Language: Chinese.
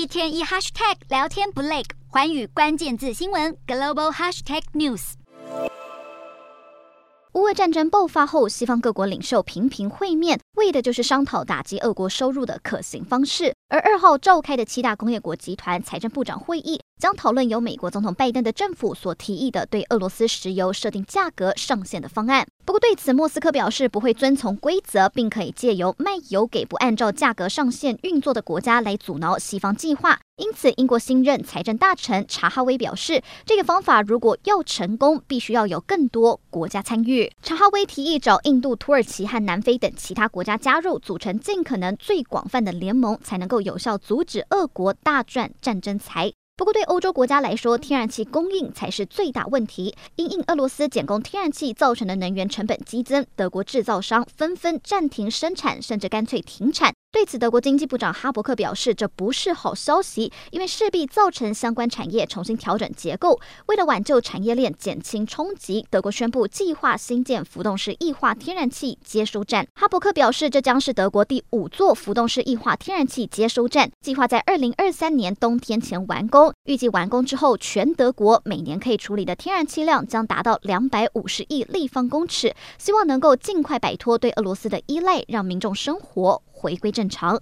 一天一 hashtag 聊天不累，寰宇关键字新闻 global hashtag news。乌俄战争爆发后，西方各国领袖频频会面，为的就是商讨打击俄国收入的可行方式。而二号召开的七大工业国集团财政部长会议，将讨论由美国总统拜登的政府所提议的对俄罗斯石油设定价格上限的方案。不过对此，莫斯科表示不会遵从规则，并可以借由卖油给不按照价格上限运作的国家来阻挠西方计划。因此，英国新任财政大臣查哈威表示，这个方法如果要成功，必须要有更多国家参与。查哈威提议找印度、土耳其和南非等其他国家加入，组成尽可能最广泛的联盟，才能够有效阻止俄国大赚战争财。不过，对欧洲国家来说，天然气供应才是最大问题。因应俄罗斯减供天然气造成的能源成本激增，德国制造商纷纷暂停生产，甚至干脆停产。对此，德国经济部长哈伯克表示，这不是好消息，因为势必造成相关产业重新调整结构。为了挽救产业链、减轻冲击，德国宣布计划新建浮动式液化天然气接收站。哈伯克表示，这将是德国第五座浮动式液化天然气接收站，计划在二零二三年冬天前完工。预计完工之后，全德国每年可以处理的天然气量将达到两百五十亿立方公尺，希望能够尽快摆脱对俄罗斯的依赖，让民众生活回归正正常。